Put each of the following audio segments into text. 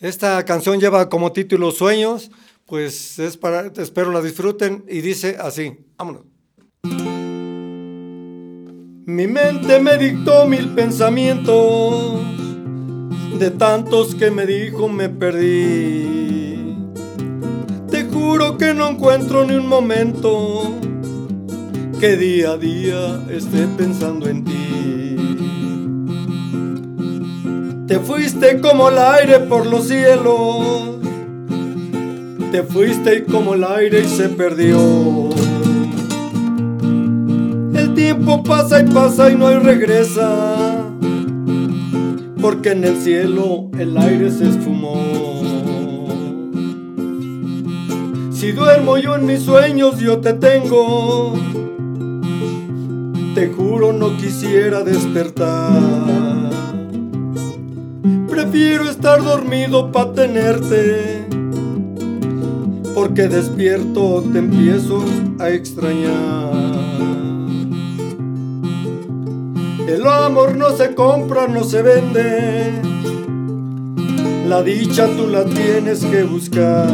Esta canción lleva como título Sueños, pues es para, espero la disfruten y dice así, vámonos. Mi mente me dictó mil pensamientos, de tantos que me dijo me perdí. Te juro que no encuentro ni un momento que día a día esté pensando en ti. Te fuiste como el aire por los cielos, te fuiste como el aire y se perdió. El tiempo pasa y pasa y no hay regresa, porque en el cielo el aire se esfumó. Si duermo yo en mis sueños, yo te tengo te juro no quisiera despertar. Prefiero estar dormido para tenerte, porque despierto te empiezo a extrañar. El amor no se compra, no se vende. La dicha tú la tienes que buscar.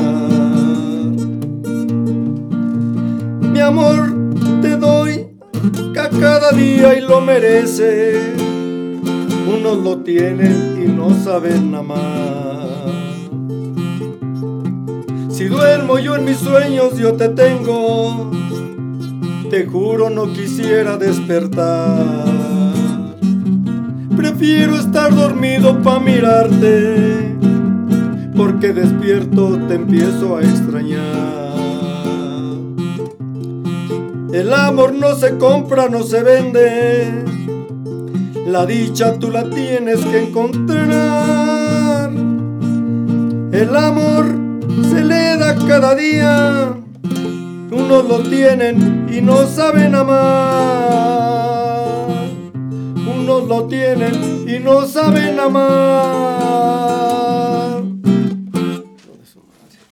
Mi amor, te doy cada día y lo merece. Unos lo tienen y no saben amar. Si duermo yo en mis sueños, yo te tengo. Te juro no quisiera despertar. Prefiero estar dormido pa' mirarte, porque despierto te empiezo a extrañar. El amor no se compra, no se vende. La dicha tú la tienes que encontrar. El amor se le da cada día. Unos lo tienen y no saben amar. Unos lo tienen y no saben amar.